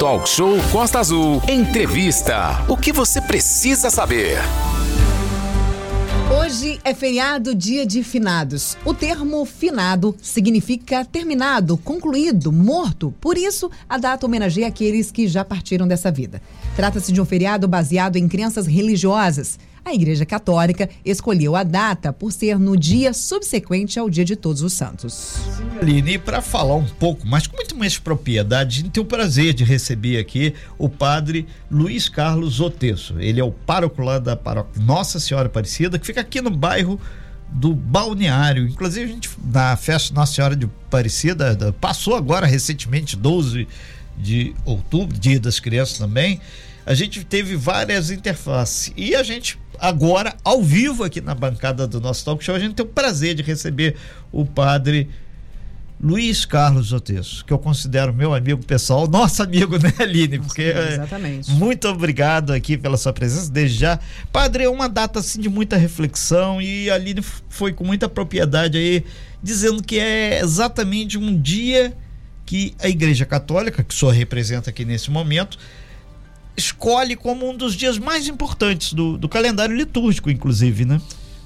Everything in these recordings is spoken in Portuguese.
Talk Show Costa Azul. Entrevista. O que você precisa saber? Hoje é feriado, dia de finados. O termo finado significa terminado, concluído, morto. Por isso, a data homenageia aqueles que já partiram dessa vida. Trata-se de um feriado baseado em crenças religiosas. A Igreja Católica escolheu a data por ser no dia subsequente ao Dia de Todos os Santos. Aline, para falar um pouco mais, com muito mais propriedade, tem o prazer de receber aqui o padre Luiz Carlos Otesso. Ele é o pároco lá da paróquia Nossa Senhora Aparecida, que fica aqui no bairro do Balneário. Inclusive, a gente, na festa Nossa Senhora de Aparecida, passou agora recentemente, 12 de outubro, Dia das Crianças também. A gente teve várias interfaces e a gente agora, ao vivo aqui na bancada do nosso talk show, a gente tem o prazer de receber o padre Luiz Carlos Otesso, que eu considero meu amigo pessoal, nosso amigo, né, Aline? Porque é, exatamente. muito obrigado aqui pela sua presença desde já. Padre, é uma data assim de muita reflexão e a Aline foi com muita propriedade aí dizendo que é exatamente um dia que a Igreja Católica, que o senhor representa aqui nesse momento, escolhe como um dos dias mais importantes do, do calendário litúrgico, inclusive, né?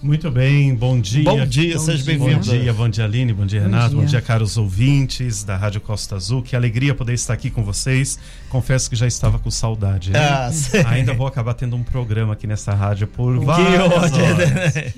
Muito bem, bom dia. Bom dia, seja bem-vindo. Bom dia, bom dia Aline, bom dia bom Renato, dia. bom dia caros ouvintes da Rádio Costa Azul. Que alegria poder estar aqui com vocês. Confesso que já estava com saudade. Né? Ah, Ainda vou acabar tendo um programa aqui nessa rádio por várias ódio, horas. Né?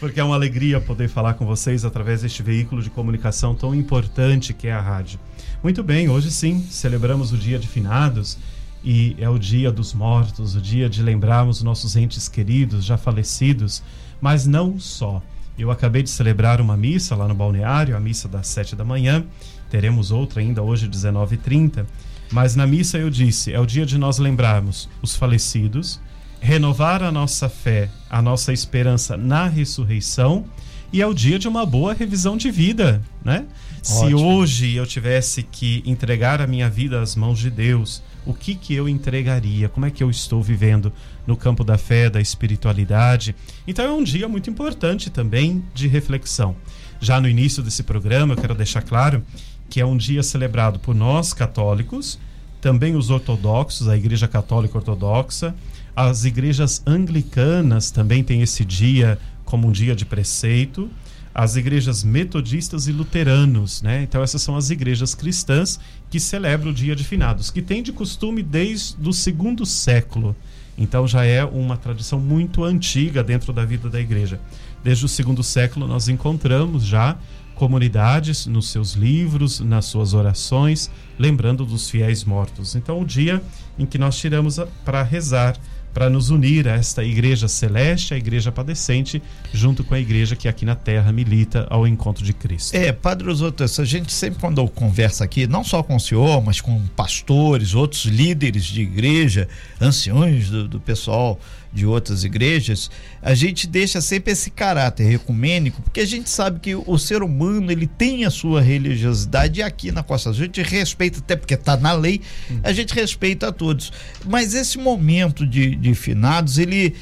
Porque é uma alegria poder falar com vocês através deste veículo de comunicação tão importante que é a rádio. Muito bem, hoje sim, celebramos o Dia de Finados e é o dia dos mortos, o dia de lembrarmos nossos entes queridos já falecidos, mas não só. Eu acabei de celebrar uma missa lá no balneário, a missa das sete da manhã. Teremos outra ainda hoje, 19h30. Mas na missa eu disse: é o dia de nós lembrarmos os falecidos, renovar a nossa fé, a nossa esperança na ressurreição, e é o dia de uma boa revisão de vida, né? Se hoje eu tivesse que entregar a minha vida às mãos de Deus, o que que eu entregaria? Como é que eu estou vivendo no campo da fé, da espiritualidade? Então é um dia muito importante também de reflexão. Já no início desse programa, eu quero deixar claro que é um dia celebrado por nós católicos, também os ortodoxos, a Igreja Católica Ortodoxa, as igrejas anglicanas também têm esse dia como um dia de preceito as igrejas metodistas e luteranos, né? Então essas são as igrejas cristãs que celebram o Dia de Finados, que tem de costume desde o segundo século. Então já é uma tradição muito antiga dentro da vida da igreja. Desde o segundo século nós encontramos já comunidades nos seus livros, nas suas orações, lembrando dos fiéis mortos. Então o dia em que nós tiramos para rezar para nos unir a esta igreja celeste, a igreja padecente, junto com a igreja que aqui na terra milita ao encontro de Cristo. É, Padre Osório, a gente sempre quando conversa aqui, não só com o senhor, mas com pastores, outros líderes de igreja, anciões do, do pessoal de outras igrejas, a gente deixa sempre esse caráter ecumênico, porque a gente sabe que o ser humano ele tem a sua religiosidade e aqui na Costa Azul a gente respeita, até porque está na lei, a gente respeita a todos. Mas esse momento de, de finados, ele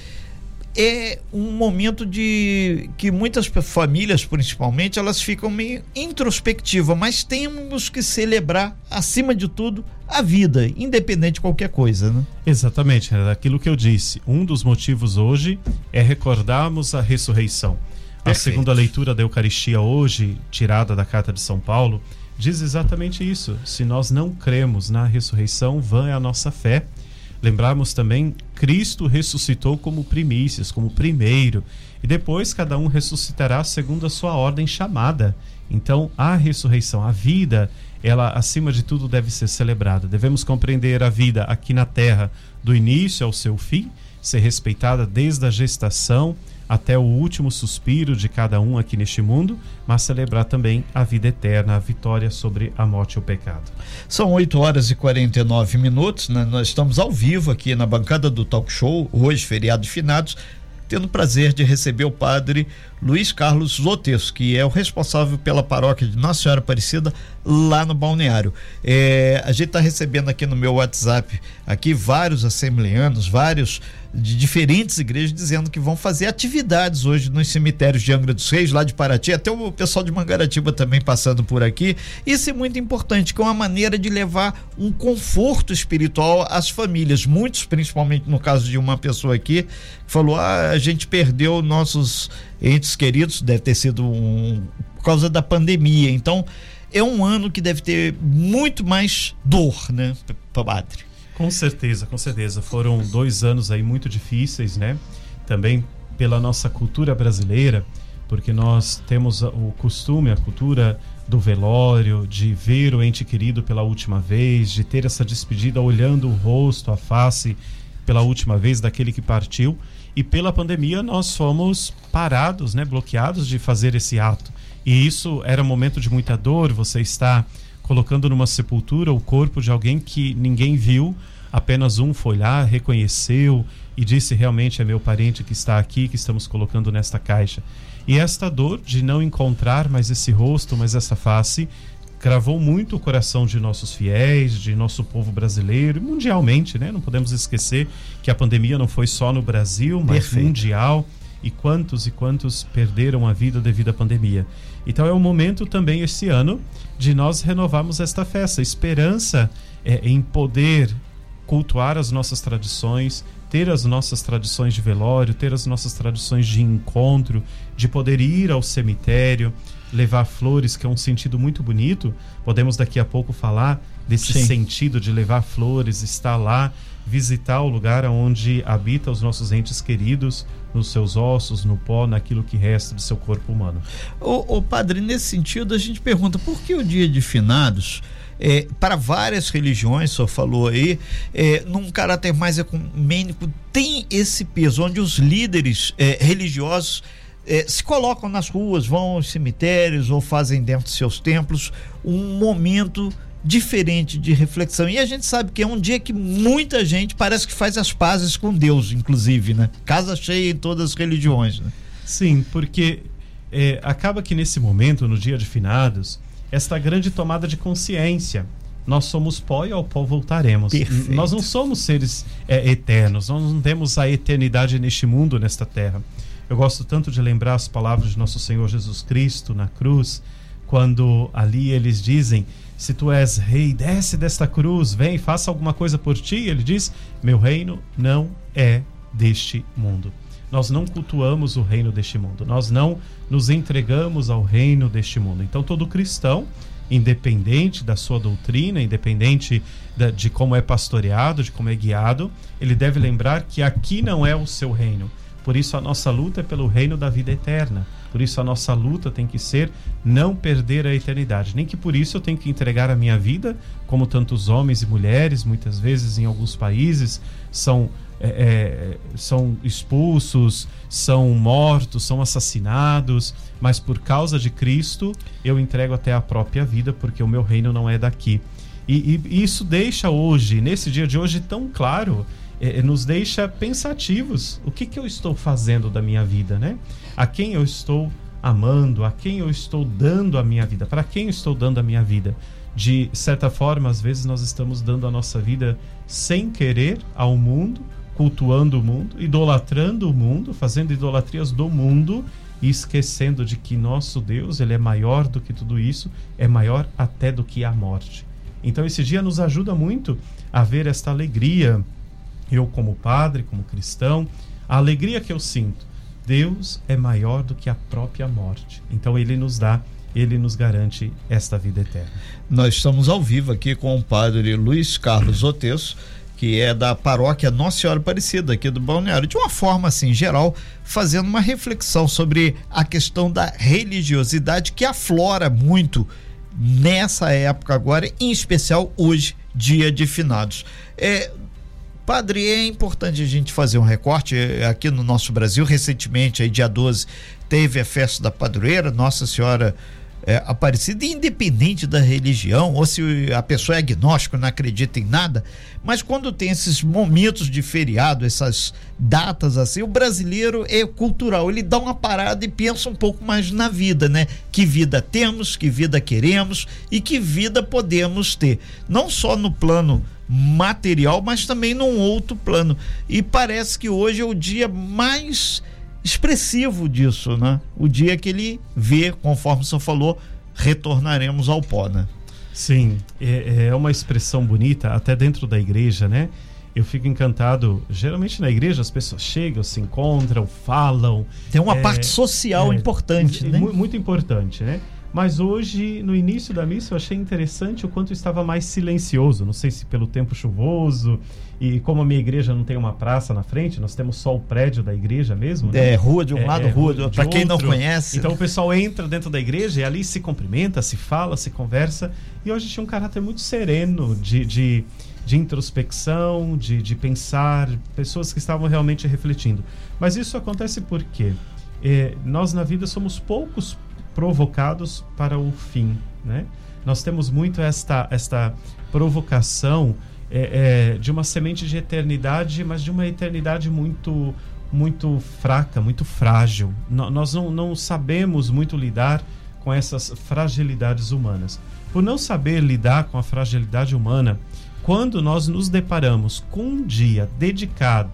é um momento de que muitas famílias, principalmente, elas ficam meio introspectivas, mas temos que celebrar, acima de tudo, a vida, independente de qualquer coisa, né? Exatamente, é aquilo que eu disse. Um dos motivos hoje é recordarmos a ressurreição. A segunda leitura da Eucaristia hoje, tirada da Carta de São Paulo, diz exatamente isso. Se nós não cremos na ressurreição, vã é a nossa fé Lembrarmos também, Cristo ressuscitou como primícias, como primeiro, e depois cada um ressuscitará segundo a sua ordem chamada. Então, a ressurreição, a vida, ela acima de tudo deve ser celebrada. Devemos compreender a vida aqui na terra, do início ao seu fim, ser respeitada desde a gestação até o último suspiro de cada um aqui neste mundo, mas celebrar também a vida eterna, a vitória sobre a morte e o pecado. São 8 horas e 49 minutos, né? nós estamos ao vivo aqui na bancada do Talk Show, hoje, feriado de finados, tendo o prazer de receber o padre Luiz Carlos Lotes, que é o responsável pela paróquia de Nossa Senhora Aparecida lá no balneário. É, a gente está recebendo aqui no meu WhatsApp aqui vários assembleanos, vários de diferentes igrejas dizendo que vão fazer atividades hoje nos cemitérios de Angra dos Reis, lá de Paraty, até o pessoal de Mangaratiba também passando por aqui. Isso é muito importante, que é uma maneira de levar um conforto espiritual às famílias. Muitos, principalmente no caso de uma pessoa aqui, falou: ah, a gente perdeu nossos entes queridos, deve ter sido um, por causa da pandemia. Então, é um ano que deve ter muito mais dor, né, padre? Com certeza, com certeza. Foram dois anos aí muito difíceis, né? Também pela nossa cultura brasileira, porque nós temos o costume, a cultura do velório, de ver o ente querido pela última vez, de ter essa despedida olhando o rosto, a face pela última vez daquele que partiu. E pela pandemia nós fomos parados, né, bloqueados de fazer esse ato. E isso era um momento de muita dor, você está colocando numa sepultura o corpo de alguém que ninguém viu, apenas um foi lá, reconheceu e disse realmente é meu parente que está aqui, que estamos colocando nesta caixa. E esta dor de não encontrar mais esse rosto, mais essa face, gravou muito o coração de nossos fiéis, de nosso povo brasileiro, mundialmente, né? Não podemos esquecer que a pandemia não foi só no Brasil, mas Perfeito. mundial. E quantos e quantos perderam a vida devido à pandemia. Então é o momento também esse ano de nós renovarmos esta festa. Esperança é, em poder cultuar as nossas tradições, ter as nossas tradições de velório, ter as nossas tradições de encontro, de poder ir ao cemitério, levar flores, que é um sentido muito bonito. Podemos daqui a pouco falar desse Sim. sentido de levar flores, estar lá, visitar o lugar onde habita os nossos entes queridos, nos seus ossos, no pó, naquilo que resta de seu corpo humano. O, o padre, nesse sentido, a gente pergunta por que o dia de finados é, para várias religiões, senhor falou aí, é, num caráter mais ecumênico, tem esse peso, onde os líderes é, religiosos é, se colocam nas ruas, vão aos cemitérios ou fazem dentro de seus templos um momento diferente de reflexão. E a gente sabe que é um dia que muita gente parece que faz as pazes com Deus, inclusive, né? Casa cheia em todas as religiões. Né? Sim, porque é, acaba que nesse momento, no dia de finados, esta grande tomada de consciência. Nós somos pó e ao pó voltaremos. Perfeito. Nós não somos seres é, eternos, nós não temos a eternidade neste mundo, nesta terra. Eu gosto tanto de lembrar as palavras de nosso Senhor Jesus Cristo na cruz, quando ali eles dizem: Se tu és rei, desce desta cruz, vem, faça alguma coisa por ti. Ele diz: Meu reino não é deste mundo. Nós não cultuamos o reino deste mundo, nós não nos entregamos ao reino deste mundo. Então, todo cristão, independente da sua doutrina, independente de como é pastoreado, de como é guiado, ele deve lembrar que aqui não é o seu reino por isso a nossa luta é pelo reino da vida eterna. Por isso a nossa luta tem que ser não perder a eternidade. Nem que por isso eu tenho que entregar a minha vida, como tantos homens e mulheres, muitas vezes em alguns países, são, é, é, são expulsos, são mortos, são assassinados, mas por causa de Cristo eu entrego até a própria vida, porque o meu reino não é daqui. E, e isso deixa hoje, nesse dia de hoje, tão claro é, nos deixa pensativos. O que, que eu estou fazendo da minha vida, né? A quem eu estou amando, a quem eu estou dando a minha vida, para quem eu estou dando a minha vida. De certa forma, às vezes nós estamos dando a nossa vida sem querer ao mundo, cultuando o mundo, idolatrando o mundo, fazendo idolatrias do mundo e esquecendo de que nosso Deus, ele é maior do que tudo isso, é maior até do que a morte. Então esse dia nos ajuda muito a ver esta alegria eu como padre, como cristão, a alegria que eu sinto, Deus é maior do que a própria morte. Então ele nos dá, ele nos garante esta vida eterna. Nós estamos ao vivo aqui com o padre Luiz Carlos Otesso, que é da paróquia Nossa Senhora Aparecida aqui do Balneário, de uma forma assim geral, fazendo uma reflexão sobre a questão da religiosidade que aflora muito nessa época agora, em especial hoje, dia de finados. É, Padre, é importante a gente fazer um recorte é, aqui no nosso Brasil. Recentemente, aí, dia 12, teve a festa da padroeira, Nossa Senhora é, Aparecida, independente da religião, ou se a pessoa é agnóstico, não acredita em nada, mas quando tem esses momentos de feriado, essas datas assim, o brasileiro é cultural, ele dá uma parada e pensa um pouco mais na vida, né? Que vida temos, que vida queremos e que vida podemos ter. Não só no plano material, mas também num outro plano. E parece que hoje é o dia mais expressivo disso, né? O dia que ele vê, conforme o senhor falou, retornaremos ao pó, né? Sim, é, é uma expressão bonita, até dentro da igreja, né? Eu fico encantado. Geralmente na igreja as pessoas chegam, se encontram, falam. Tem uma é, parte social é, importante, né? Muito importante, né? Mas hoje, no início da missa, eu achei interessante o quanto estava mais silencioso. Não sei se pelo tempo chuvoso e como a minha igreja não tem uma praça na frente, nós temos só o prédio da igreja mesmo. Né? É, rua de um é, lado, é, rua de outro. Para quem não conhece. Então o pessoal entra dentro da igreja e ali se cumprimenta, se fala, se conversa. E hoje tinha um caráter muito sereno de, de de introspecção, de, de pensar, pessoas que estavam realmente refletindo. Mas isso acontece porque eh, nós na vida somos poucos provocados para o fim, né? Nós temos muito esta, esta provocação é, é, de uma semente de eternidade, mas de uma eternidade muito muito fraca, muito frágil. Nós não, não sabemos muito lidar com essas fragilidades humanas. Por não saber lidar com a fragilidade humana, quando nós nos deparamos com um dia dedicado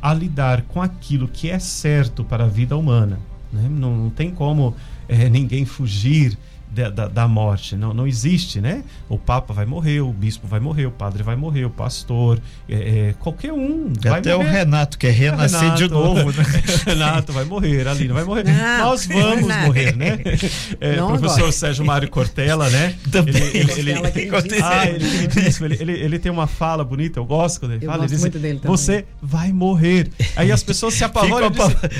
a lidar com aquilo que é certo para a vida humana, né? não, não tem como é, ninguém fugir da, da, da, morte. Não, não existe, né? O Papa vai morrer, o Bispo vai morrer, o Padre vai morrer, o Pastor, é, é, qualquer um. Até morrer. o Renato quer renascer Renato, de novo, né? Renato vai morrer, a Lina vai morrer. Não, Nós vamos não. morrer, né? É, professor agora. Sérgio Mário Cortella, né? Também. Ele, ele, ele, ah, ele, ele, ele, ele, tem uma fala bonita, eu gosto quando ele eu fala. Gosto ele muito dele também. Você vai morrer. Aí as pessoas se apavoram.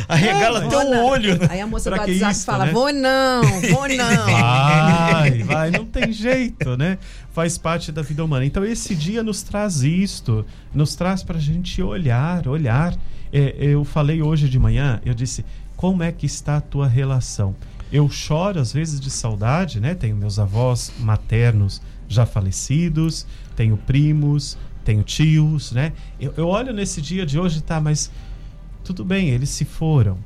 Arregala até o olho. Aí a moça do WhatsApp isso, fala: né? vou não, vou não. Vai, vai, não tem jeito, né? Faz parte da vida humana. Então esse dia nos traz isto, nos traz para a gente olhar, olhar. É, eu falei hoje de manhã, eu disse, como é que está a tua relação? Eu choro às vezes de saudade, né? Tenho meus avós maternos já falecidos, tenho primos, tenho tios, né? Eu, eu olho nesse dia de hoje, tá, mas tudo bem, eles se foram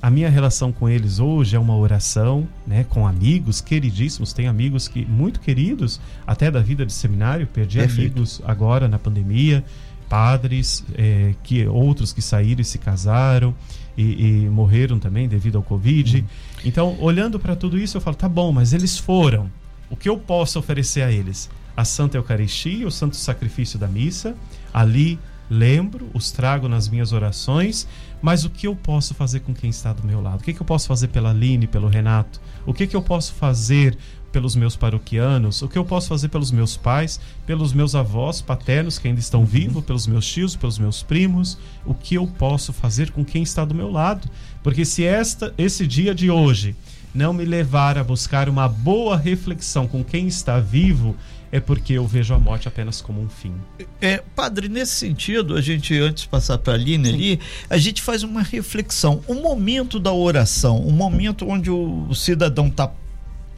a minha relação com eles hoje é uma oração, né, com amigos queridíssimos. Tem amigos que muito queridos, até da vida de seminário. Perdi Perfeito. amigos agora na pandemia, padres, é, que outros que saíram e se casaram e, e morreram também devido ao Covid. Uhum. Então, olhando para tudo isso, eu falo, tá bom, mas eles foram. O que eu posso oferecer a eles? A Santa Eucaristia, o Santo Sacrifício da Missa. Ali lembro, os trago nas minhas orações mas o que eu posso fazer com quem está do meu lado? O que, que eu posso fazer pela Aline, pelo Renato? O que, que eu posso fazer pelos meus paroquianos? O que eu posso fazer pelos meus pais, pelos meus avós paternos que ainda estão vivos, pelos meus tios, pelos meus primos? O que eu posso fazer com quem está do meu lado? Porque se esta, esse dia de hoje não me levar a buscar uma boa reflexão com quem está vivo, é porque eu vejo a morte apenas como um fim. É, padre, nesse sentido, a gente, antes de passar para a Aline ali, a gente faz uma reflexão. O momento da oração, o momento onde o cidadão está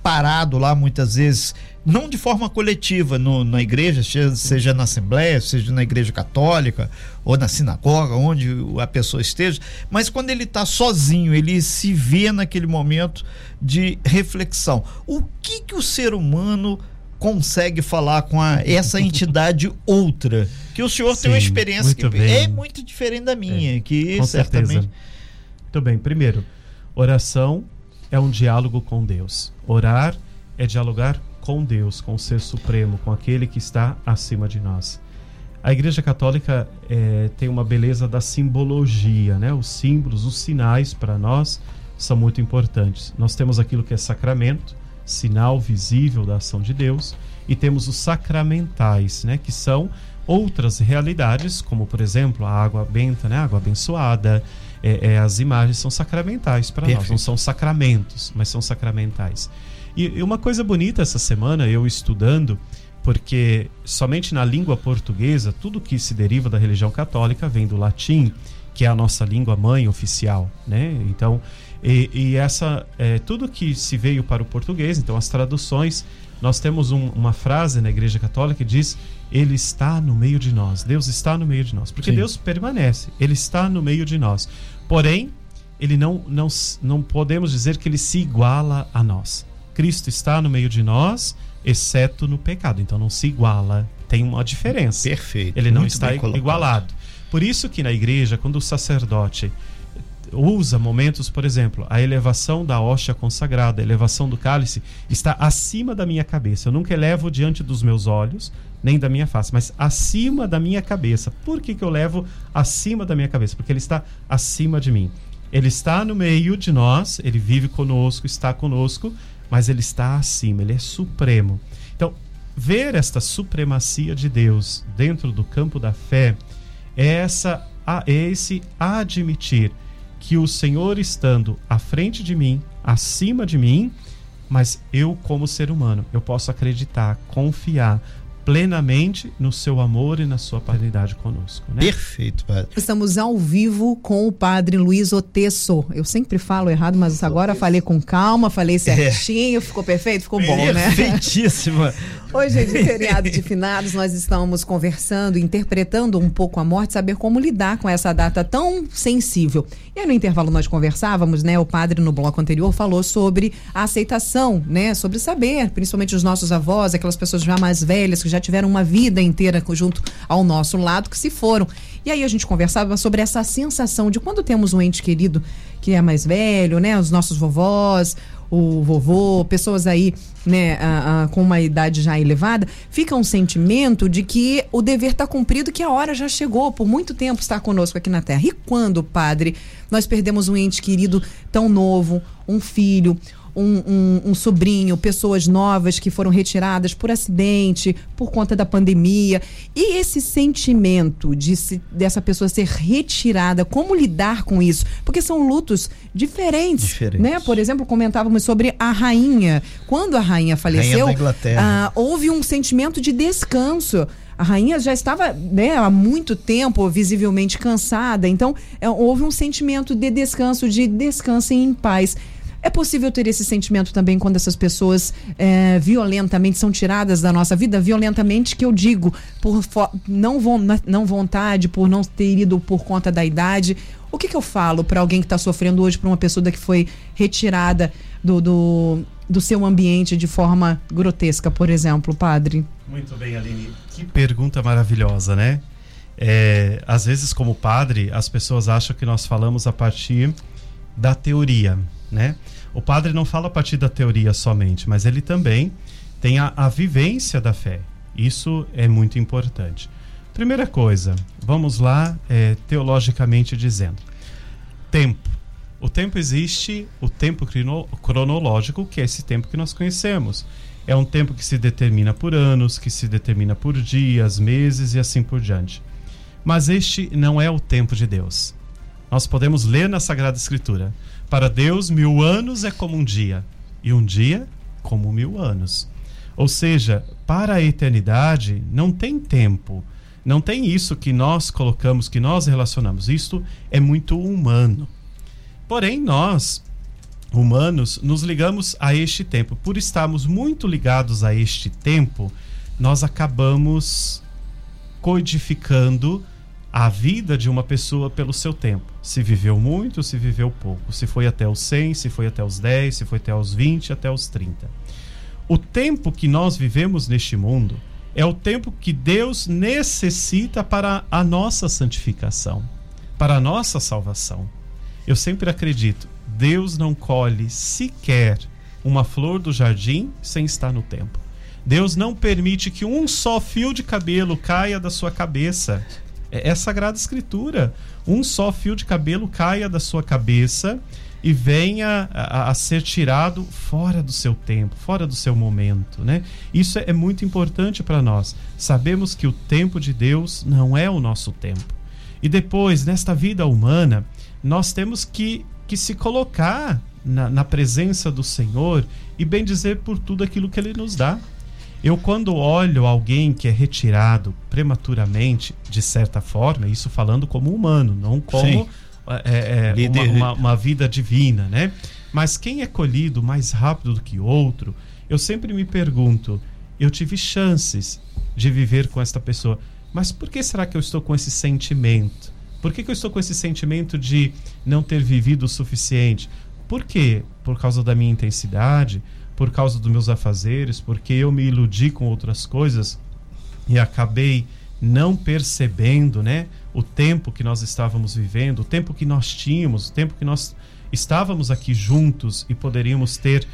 parado lá muitas vezes, não de forma coletiva no, na igreja, seja na Assembleia, seja na igreja católica ou na sinagoga, onde a pessoa esteja, mas quando ele está sozinho, ele se vê naquele momento de reflexão. O que que o ser humano consegue falar com a, essa entidade outra. Que o senhor Sim, tem uma experiência que bem. é muito diferente da minha, é, que com certamente. Certeza. Muito bem. Primeiro, oração é um diálogo com Deus. Orar é dialogar com Deus, com o Ser Supremo, com aquele que está acima de nós. A Igreja Católica é, tem uma beleza da simbologia, né? Os símbolos, os sinais para nós são muito importantes. Nós temos aquilo que é sacramento, sinal visível da ação de Deus, e temos os sacramentais, né, que são outras realidades, como por exemplo a água benta, né, a água abençoada, é, é, as imagens são sacramentais para nós, não são sacramentos, mas são sacramentais. E, e uma coisa bonita essa semana, eu estudando, porque somente na língua portuguesa, tudo que se deriva da religião católica vem do latim, que é a nossa língua mãe oficial, né? Então, E, e essa é, tudo que se veio para o português, então as traduções, nós temos um, uma frase na Igreja Católica que diz: Ele está no meio de nós. Deus está no meio de nós, porque Sim. Deus permanece. Ele está no meio de nós. Porém, ele não, não, não podemos dizer que ele se iguala a nós. Cristo está no meio de nós, exceto no pecado. Então não se iguala. Tem uma diferença. Perfeito. Ele não está igualado. Por isso que na igreja, quando o sacerdote usa momentos, por exemplo, a elevação da hóstia consagrada, a elevação do cálice, está acima da minha cabeça. Eu nunca elevo diante dos meus olhos, nem da minha face, mas acima da minha cabeça. Por que, que eu levo acima da minha cabeça? Porque ele está acima de mim. Ele está no meio de nós, ele vive conosco, está conosco, mas ele está acima, ele é supremo. Então, ver esta supremacia de Deus dentro do campo da fé é essa é esse admitir que o Senhor estando à frente de mim, acima de mim, mas eu como ser humano, eu posso acreditar, confiar, plenamente no seu amor e na sua paternidade conosco. Né? Perfeito, padre. Estamos ao vivo com o padre Luiz Otesso. Eu sempre falo errado, mas agora falei com calma, falei certinho, é. ficou perfeito, ficou bom, né? Perfeitíssima. Hoje é de feriado de finados, nós estamos conversando, interpretando um pouco a morte, saber como lidar com essa data tão sensível. E aí no intervalo nós conversávamos, né? O padre no bloco anterior falou sobre a aceitação, né? Sobre saber, principalmente os nossos avós, aquelas pessoas já mais velhas que já tiveram uma vida inteira junto ao nosso lado, que se foram. E aí a gente conversava sobre essa sensação de quando temos um ente querido que é mais velho, né? Os nossos vovós, o vovô, pessoas aí, né, a, a, com uma idade já elevada, fica um sentimento de que o dever está cumprido, que a hora já chegou, por muito tempo está conosco aqui na Terra. E quando, padre, nós perdemos um ente querido tão novo, um filho, um, um, um, sobrinho, pessoas novas que foram retiradas por acidente, por conta da pandemia. E esse sentimento de se, dessa pessoa ser retirada, como lidar com isso? Porque são lutos diferentes. diferentes. Né? Por exemplo, comentávamos sobre a rainha. Quando a rainha faleceu, rainha ah, houve um sentimento de descanso. A rainha já estava né, há muito tempo visivelmente cansada, então é, houve um sentimento de descanso, de descansem em paz. É possível ter esse sentimento também quando essas pessoas é, violentamente são tiradas da nossa vida? Violentamente, que eu digo, por não, vo não vontade, por não ter ido por conta da idade. O que, que eu falo para alguém que está sofrendo hoje, para uma pessoa que foi retirada do, do, do seu ambiente de forma grotesca, por exemplo, padre? Muito bem, Aline. Que pergunta maravilhosa, né? É, às vezes, como padre, as pessoas acham que nós falamos a partir da teoria né? O padre não fala a partir da teoria somente, mas ele também tem a, a vivência da fé. Isso é muito importante. Primeira coisa, vamos lá, é, teologicamente dizendo: tempo. O tempo existe, o tempo cronológico, que é esse tempo que nós conhecemos. É um tempo que se determina por anos, que se determina por dias, meses e assim por diante. Mas este não é o tempo de Deus. Nós podemos ler na Sagrada Escritura: para Deus, mil anos é como um dia, e um dia como mil anos. Ou seja, para a eternidade não tem tempo. Não tem isso que nós colocamos, que nós relacionamos. Isto é muito humano. Porém, nós, humanos, nos ligamos a este tempo. Por estarmos muito ligados a este tempo, nós acabamos codificando a vida de uma pessoa pelo seu tempo. Se viveu muito, se viveu pouco. Se foi até os 100, se foi até os 10, se foi até os 20, até os 30. O tempo que nós vivemos neste mundo é o tempo que Deus necessita para a nossa santificação, para a nossa salvação. Eu sempre acredito, Deus não colhe sequer uma flor do jardim sem estar no tempo. Deus não permite que um só fio de cabelo caia da sua cabeça é, é sagrada escritura. Um só fio de cabelo caia da sua cabeça e venha a, a, ser tirado fora do seu tempo, fora do seu momento, né? Isso é, é muito importante para nós. Sabemos que o tempo de Deus não é o nosso tempo. E depois, nesta vida humana, nós temos que, que se colocar na, na presença do Senhor e bem dizer por tudo aquilo que Ele nos dá. Eu, quando olho alguém que é retirado prematuramente, de certa forma, isso falando como humano, não como é, é, uma, uma, uma vida divina, né? Mas quem é colhido mais rápido do que outro, eu sempre me pergunto, eu tive chances de viver com esta pessoa, mas por que será que eu estou com esse sentimento? Por que, que eu estou com esse sentimento de não ter vivido o suficiente? Por quê? Por causa da minha intensidade, por causa dos meus afazeres, porque eu me iludi com outras coisas e acabei não percebendo, né, o tempo que nós estávamos vivendo, o tempo que nós tínhamos, o tempo que nós estávamos aqui juntos e poderíamos ter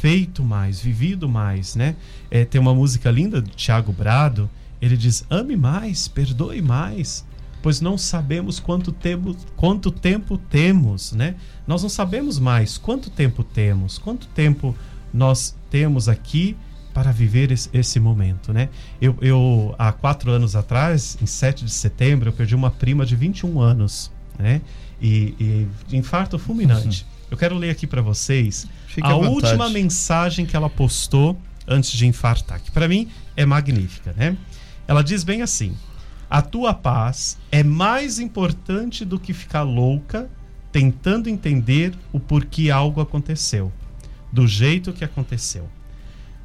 feito mais, vivido mais, né? É, tem uma música linda do Tiago Brado, ele diz: ame mais, perdoe mais, pois não sabemos quanto tempo, quanto tempo temos, né? Nós não sabemos mais quanto tempo temos, quanto tempo nós temos aqui para viver esse, esse momento, né? Eu, eu, há quatro anos atrás, em 7 de setembro, eu perdi uma prima de 21 anos, né? E, e de infarto fulminante. Uhum. Eu quero ler aqui para vocês Fique a última mensagem que ela postou antes de infartar, que para mim é magnífica, né? Ela diz bem assim: a tua paz é mais importante do que ficar louca tentando entender o porquê algo aconteceu, do jeito que aconteceu.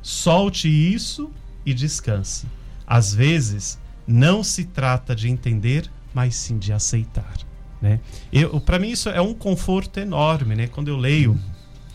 Solte isso e descanse. Às vezes, não se trata de entender, mas sim de aceitar. Né? Para mim, isso é um conforto enorme. Né? Quando eu leio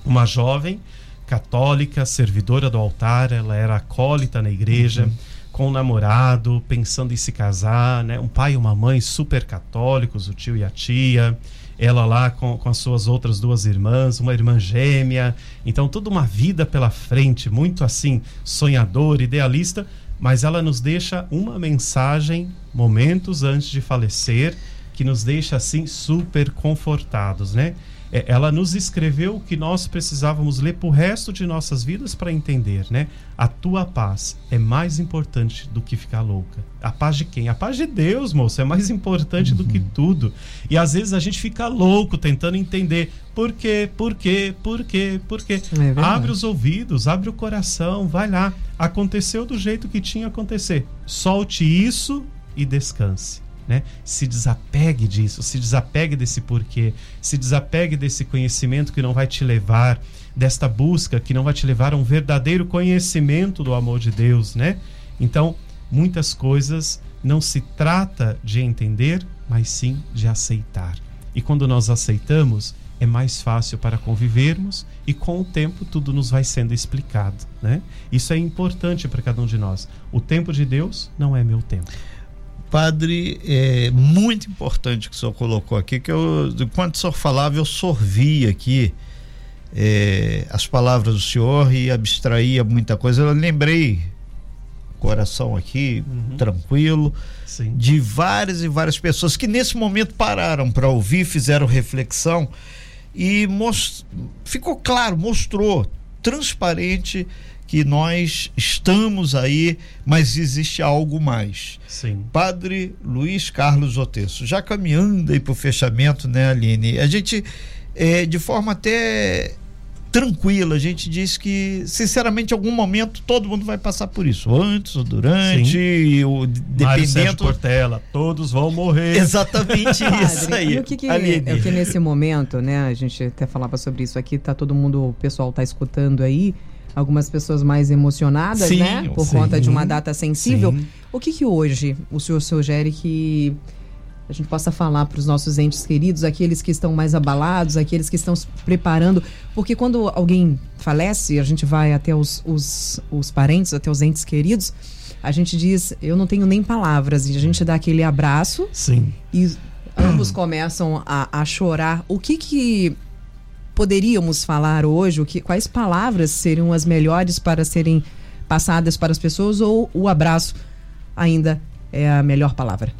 uma jovem católica, servidora do altar, ela era acólita na igreja. Uhum com o namorado, pensando em se casar, né? Um pai e uma mãe super católicos, o tio e a tia, ela lá com, com as suas outras duas irmãs, uma irmã gêmea. Então, toda uma vida pela frente, muito assim, sonhador, idealista, mas ela nos deixa uma mensagem momentos antes de falecer que nos deixa assim super confortados, né? É, ela nos escreveu o que nós precisávamos ler para o resto de nossas vidas para entender, né? A tua paz é mais importante do que ficar louca. A paz de quem? A paz de Deus, moço, é mais importante uhum. do que uhum. tudo. E às vezes a gente fica louco tentando entender por quê, por quê, por quê, por quê. É abre os ouvidos, abre o coração, vai lá. Aconteceu do jeito que tinha que acontecer. Solte isso e descanse. Né? Se desapegue disso, se desapegue desse porquê, se desapegue desse conhecimento que não vai te levar, desta busca que não vai te levar a um verdadeiro conhecimento do amor de Deus, né? Então, muitas coisas não se trata de entender, mas sim de aceitar. E quando nós aceitamos, é mais fácil para convivermos e com o tempo tudo nos vai sendo explicado, né? Isso é importante para cada um de nós. O tempo de Deus não é meu tempo. Padre, é muito importante que o senhor colocou aqui, que eu, enquanto o senhor falava, eu sorvi aqui é, as palavras do senhor e abstraía muita coisa. Eu lembrei, coração aqui, uhum. tranquilo, Sim. de várias e várias pessoas que nesse momento pararam para ouvir, fizeram reflexão e most... ficou claro, mostrou transparente que nós estamos aí, mas existe algo mais. Sim. Padre Luiz Carlos Otesso, já caminhando aí para o fechamento, né, Aline? A gente, é, de forma até tranquila, a gente diz que, sinceramente, em algum momento todo mundo vai passar por isso, antes ou durante, e o, dependendo. Portela, todos vão morrer. Exatamente isso aí. E o que, que é o que nesse momento, né? A gente até falava sobre isso aqui, tá todo mundo, o pessoal tá escutando aí algumas pessoas mais emocionadas, sim, né? Por sim, conta de uma data sensível. Sim. O que que hoje o senhor sugere que a gente possa falar para os nossos entes queridos, aqueles que estão mais abalados, aqueles que estão se preparando, porque quando alguém falece, a gente vai até os, os, os parentes, até os entes queridos, a gente diz, eu não tenho nem palavras, e a gente dá aquele abraço. Sim. E ambos começam a, a chorar. O que que poderíamos falar hoje? O que, quais palavras seriam as melhores para serem passadas para as pessoas ou o abraço ainda é a melhor palavra?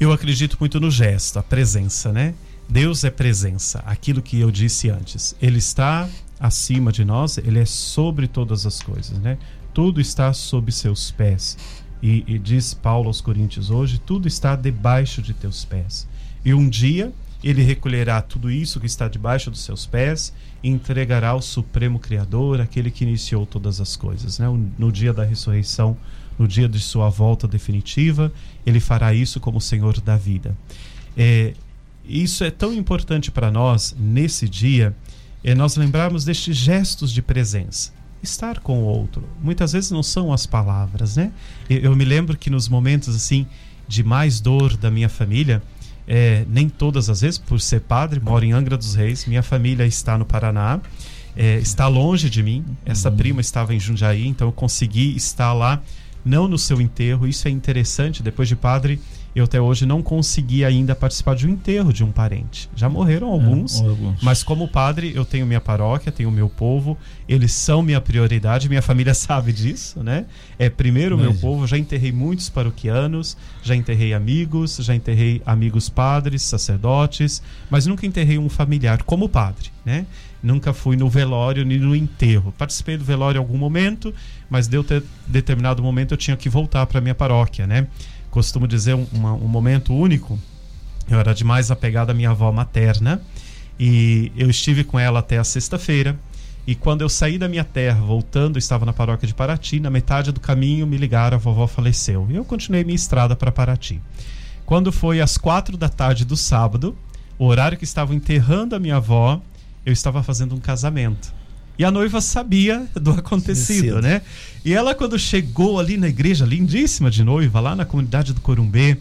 Eu acredito muito no gesto, a presença, né? Deus é presença, aquilo que eu disse antes. Ele está acima de nós, ele é sobre todas as coisas, né? Tudo está sob seus pés. E, e diz Paulo aos Coríntios hoje: tudo está debaixo de teus pés. E um dia ele recolherá tudo isso que está debaixo dos seus pés e entregará ao Supremo Criador, aquele que iniciou todas as coisas. Né? No dia da ressurreição, no dia de sua volta definitiva, ele fará isso como Senhor da vida. É, isso é tão importante para nós nesse dia, é nós lembrarmos destes gestos de presença. Estar com o outro. Muitas vezes não são as palavras, né? Eu, me lembro que nos momentos assim de mais dor da minha família, é, nem todas as vezes, por ser padre, moro em Angra dos Reis, minha família está no Paraná, é, está longe de mim. Essa uhum. prima estava em Jundiaí, então eu consegui estar lá, não no seu enterro. Isso é interessante. Depois de padre, eu até hoje não consegui ainda participar de um enterro de um parente. Já morreram é, alguns, é, alguns, mas como padre eu tenho minha paróquia, tenho meu povo, eles são minha prioridade, minha família sabe disso, né? É primeiro o meu povo, já enterrei muitos paroquianos, já enterrei amigos, já enterrei amigos padres, sacerdotes, mas nunca enterrei um familiar como padre, né? Nunca fui no velório nem no enterro. Participei do velório em algum momento, mas deu ter, determinado momento eu tinha que voltar para minha paróquia, né? Costumo dizer, um, um momento único. Eu era demais apegado à minha avó materna e eu estive com ela até a sexta-feira. E quando eu saí da minha terra, voltando, estava na paróquia de Paraty. Na metade do caminho, me ligaram: a vovó faleceu. E eu continuei minha estrada para Paraty. Quando foi às quatro da tarde do sábado, o horário que estavam enterrando a minha avó, eu estava fazendo um casamento. E a noiva sabia do acontecido, né? E ela, quando chegou ali na igreja, lindíssima de noiva, lá na comunidade do Corumbê,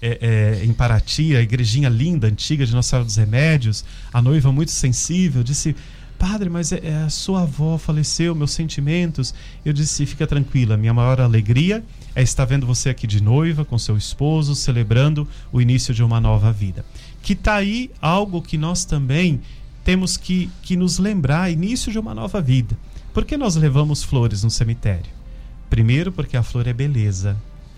é, é, em Paraty, a igrejinha linda, antiga de Nossa Senhora dos Remédios, a noiva muito sensível, disse: Padre, mas é, é, a sua avó faleceu, meus sentimentos. Eu disse: Fica tranquila, minha maior alegria é estar vendo você aqui de noiva, com seu esposo, celebrando o início de uma nova vida. Que tá aí algo que nós também temos que, que nos lembrar início de uma nova vida. Por que nós levamos flores no cemitério? Primeiro, porque a flor é beleza.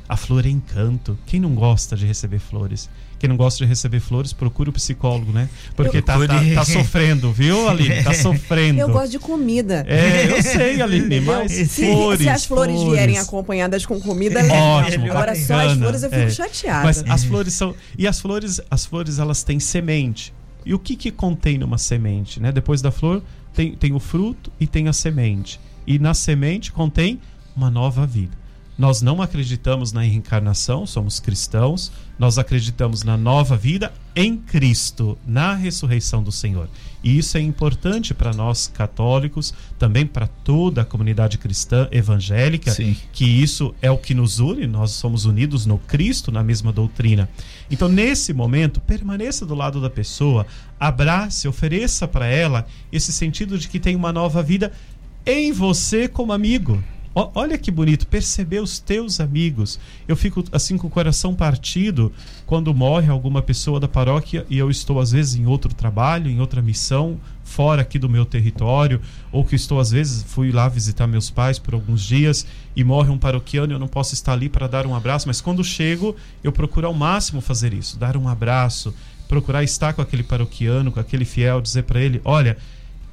A flor é encanto. Quem não gosta de receber flores? Quem não gosta de receber flores, procura o psicólogo, né? Porque tá, tá, tá, sofrendo, viu, Aline? Tá sofrendo. Eu gosto de comida. É, eu sei, Aline, mas se, flores, se as flores, flores, vierem acompanhadas com comida, é ótimo. Agora bacana, só as flores eu fico é. chateada. Mas as flores são e as flores, as flores elas têm semente. E o que, que contém numa semente? Né? Depois da flor, tem, tem o fruto e tem a semente. E na semente contém uma nova vida. Nós não acreditamos na reencarnação, somos cristãos, nós acreditamos na nova vida em Cristo, na ressurreição do Senhor. E isso é importante para nós católicos, também para toda a comunidade cristã evangélica, Sim. que isso é o que nos une, nós somos unidos no Cristo, na mesma doutrina. Então, nesse momento, permaneça do lado da pessoa, abrace, ofereça para ela esse sentido de que tem uma nova vida em você como amigo olha que bonito, perceber os teus amigos. Eu fico assim com o coração partido quando morre alguma pessoa da paróquia e eu estou às vezes em outro trabalho, em outra missão, fora aqui do meu território, ou que estou às vezes fui lá visitar meus pais por alguns dias e morre um paroquiano, eu não posso estar ali para dar um abraço, mas quando chego, eu procuro ao máximo fazer isso, dar um abraço, procurar estar com aquele paroquiano, com aquele fiel, dizer para ele, olha,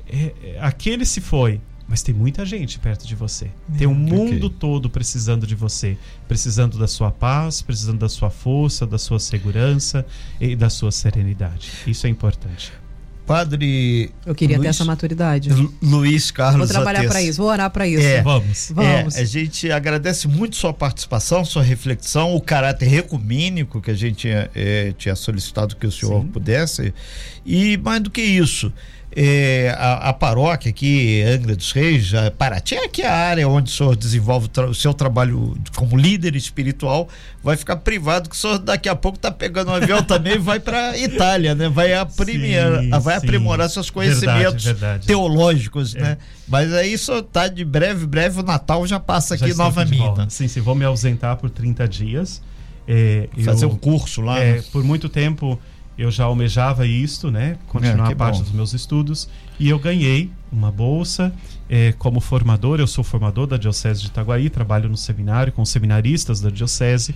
é, é, aquele se foi, mas tem muita gente perto de você. Tem um mundo okay. todo precisando de você. Precisando da sua paz, precisando da sua força, da sua segurança e da sua serenidade. Isso é importante. Padre. Eu queria Luiz, ter essa maturidade. Lu, Luiz Carlos. Vou trabalhar para isso, vou orar para isso. É, vamos. Vamos. É, a gente agradece muito sua participação, sua reflexão, o caráter ecumênico que a gente é, tinha solicitado que o senhor Sim. pudesse. E mais do que isso, é, a, a, paróquia aqui, Angra dos Reis, a Paraty, é aqui a área onde o senhor desenvolve o seu trabalho como líder espiritual, vai ficar privado, que o senhor daqui a pouco está pegando um avião também e vai para Itália, né? Vai, aprimorar, sim, vai sim. aprimorar seus conhecimentos verdade, verdade. teológicos, é. né? Mas aí só tá de breve, breve, o Natal já passa já aqui novamente. Sim, sim, vou me ausentar por 30 dias. É, Fazer eu, um curso lá. É, né? Por muito tempo eu já almejava isto, né? Continuar é, a parte bom. dos meus estudos. E eu ganhei uma bolsa é, como formador. Eu sou formador da Diocese de Itaguaí, trabalho no seminário com seminaristas da Diocese.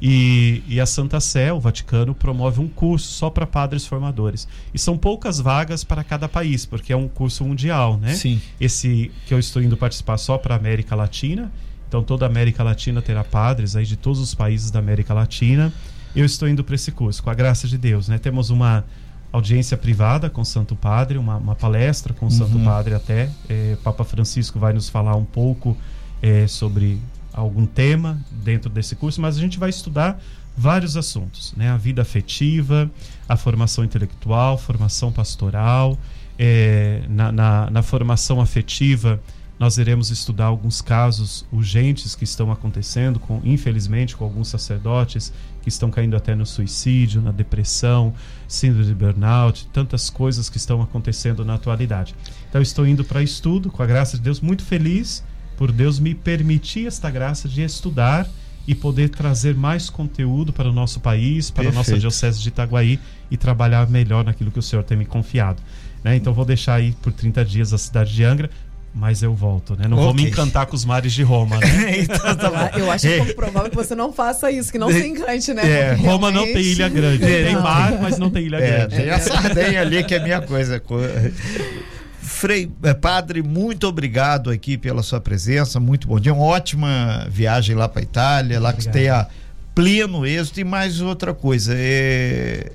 E, e, a Santa Sé, o Vaticano, promove um curso só para padres formadores. E são poucas vagas para cada país, porque é um curso mundial, né? Sim. Esse que eu estou indo participar só para a América Latina. Então toda a América Latina terá padres aí de todos os países da América Latina eu estou indo para esse curso, com a graça de Deus. Né? Temos uma audiência privada com o Santo Padre, uma, uma palestra com o uhum. Santo Padre até. É, Papa Francisco vai nos falar um pouco é, sobre algum tema dentro desse curso, mas a gente vai estudar vários assuntos, né? A vida afetiva, a formação intelectual, formação pastoral, é, na, na, na, formação afetiva nós iremos estudar alguns casos urgentes que estão acontecendo, com, infelizmente, com alguns sacerdotes que estão caindo até no suicídio, na depressão, síndrome de burnout, tantas coisas que estão acontecendo na atualidade. Então, estou indo para estudo, com a graça de Deus, muito feliz por Deus me permitir esta graça de estudar e poder trazer mais conteúdo para o nosso país, para Perfeito. a nossa Diocese de Itaguaí e trabalhar melhor naquilo que o Senhor tem me confiado. Né? Então, vou deixar aí por 30 dias a cidade de Angra mas eu volto, né? Não okay. vou me encantar com os mares de Roma, né? então, tá eu acho é. pouco provável que você não faça isso, que não se encante, né? É. Roma não tem ilha grande. É, tem mar, mas não tem ilha é, grande. Tem a Sardenha ali, que é minha coisa. Frei, é, padre, muito obrigado aqui pela sua presença, muito bom dia, uma ótima viagem lá para Itália, lá que tenha pleno êxito e mais outra coisa, é...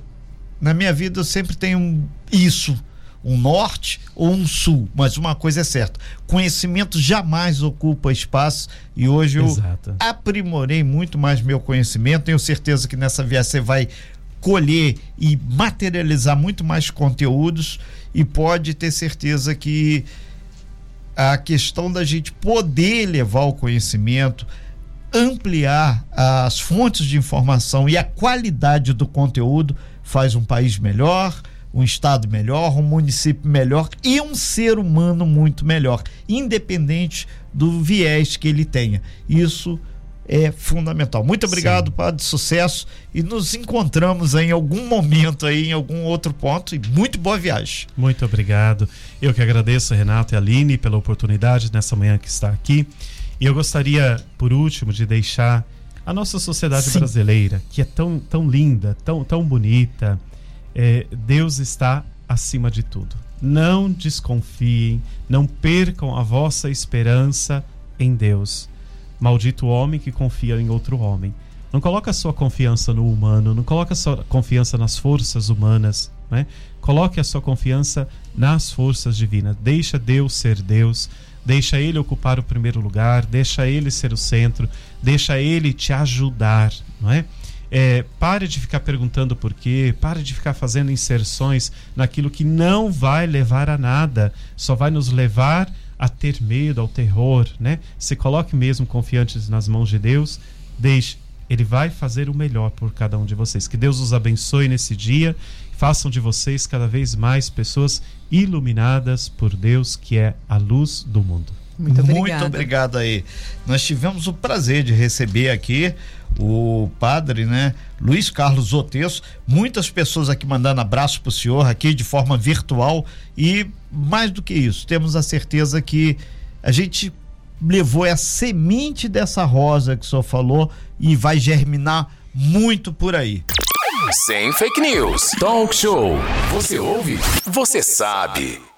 na minha vida eu sempre tenho isso, um norte ou um sul, mas uma coisa é certa: conhecimento jamais ocupa espaço e hoje eu Exato. aprimorei muito mais meu conhecimento. Tenho certeza que nessa viagem você vai colher e materializar muito mais conteúdos e pode ter certeza que a questão da gente poder levar o conhecimento, ampliar as fontes de informação e a qualidade do conteúdo faz um país melhor, um estado melhor, um município melhor e um ser humano muito melhor, independente do viés que ele tenha. Isso é fundamental. Muito obrigado, Sim. Padre, sucesso e nos encontramos em algum momento aí em algum outro ponto e muito boa viagem. Muito obrigado. Eu que agradeço Renato e Aline pela oportunidade nessa manhã que está aqui. E eu gostaria, por último, de deixar a nossa sociedade Sim. brasileira, que é tão, tão linda, tão, tão bonita, é, Deus está acima de tudo. Não desconfiem, não percam a vossa esperança em Deus. Maldito o homem que confia em outro homem. Não coloque a sua confiança no humano, não coloque a sua confiança nas forças humanas, né? Coloque a sua confiança nas forças divinas. Deixa Deus ser Deus, deixa ele ocupar o primeiro lugar, deixa ele ser o centro, deixa ele te ajudar, não é? É, pare de ficar perguntando por quê, pare de ficar fazendo inserções naquilo que não vai levar a nada, só vai nos levar a ter medo, ao terror, né? Se coloque mesmo confiantes nas mãos de Deus, deixe, ele vai fazer o melhor por cada um de vocês. Que Deus os abençoe nesse dia, façam de vocês cada vez mais pessoas iluminadas por Deus, que é a luz do mundo. Muito, Muito obrigado aí. Nós tivemos o prazer de receber aqui o padre, né, Luiz Carlos Otesso, muitas pessoas aqui mandando abraço pro senhor aqui de forma virtual e mais do que isso, temos a certeza que a gente levou a semente dessa rosa que o senhor falou e vai germinar muito por aí. Sem fake news. Talk show. Você ouve? Você sabe.